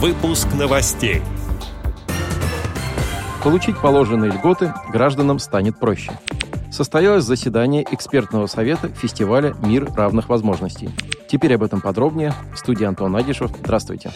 Выпуск новостей. Получить положенные льготы гражданам станет проще. Состоялось заседание экспертного совета фестиваля «Мир равных возможностей». Теперь об этом подробнее. В студии Антон Агишев. Здравствуйте.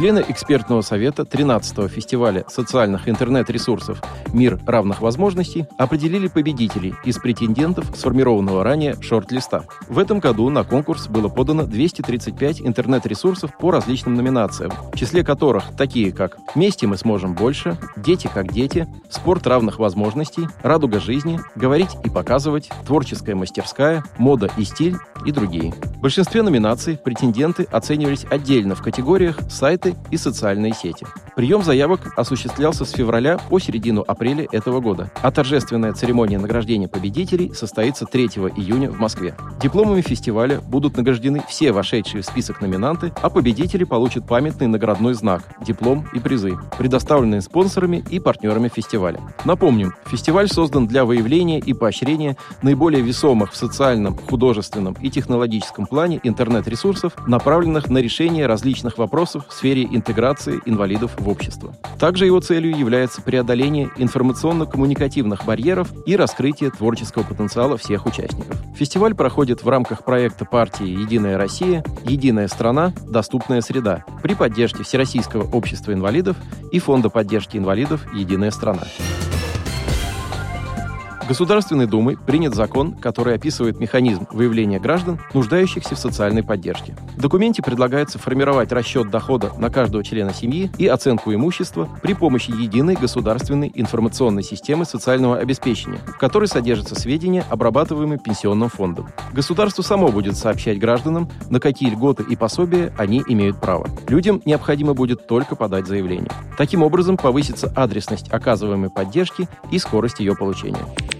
Члены экспертного совета 13-го фестиваля социальных интернет-ресурсов «Мир равных возможностей» определили победителей из претендентов сформированного ранее шорт-листа. В этом году на конкурс было подано 235 интернет-ресурсов по различным номинациям, в числе которых такие как «Вместе мы сможем больше», «Дети как дети», «Спорт равных возможностей», «Радуга жизни», «Говорить и показывать», «Творческая мастерская», «Мода и стиль» и другие. В большинстве номинаций претенденты оценивались отдельно в категориях сайты сайты и социальные сети. Прием заявок осуществлялся с февраля по середину апреля этого года, а торжественная церемония награждения победителей состоится 3 июня в Москве. Дипломами фестиваля будут награждены все вошедшие в список номинанты, а победители получат памятный наградной знак, диплом и призы, предоставленные спонсорами и партнерами фестиваля. Напомним, фестиваль создан для выявления и поощрения наиболее весомых в социальном, художественном и технологическом плане интернет-ресурсов, направленных на решение различных вопросов в сфере интеграции инвалидов в общество. Также его целью является преодоление информационно-коммуникативных барьеров и раскрытие творческого потенциала всех участников. Фестиваль проходит в рамках проекта партии «Единая Россия. Единая страна. Доступная среда» при поддержке Всероссийского общества инвалидов и Фонда поддержки инвалидов «Единая страна». Государственной Думой принят закон, который описывает механизм выявления граждан, нуждающихся в социальной поддержке. В документе предлагается формировать расчет дохода на каждого члена семьи и оценку имущества при помощи единой государственной информационной системы социального обеспечения, в которой содержатся сведения, обрабатываемые пенсионным фондом. Государство само будет сообщать гражданам, на какие льготы и пособия они имеют право. Людям необходимо будет только подать заявление. Таким образом повысится адресность оказываемой поддержки и скорость ее получения.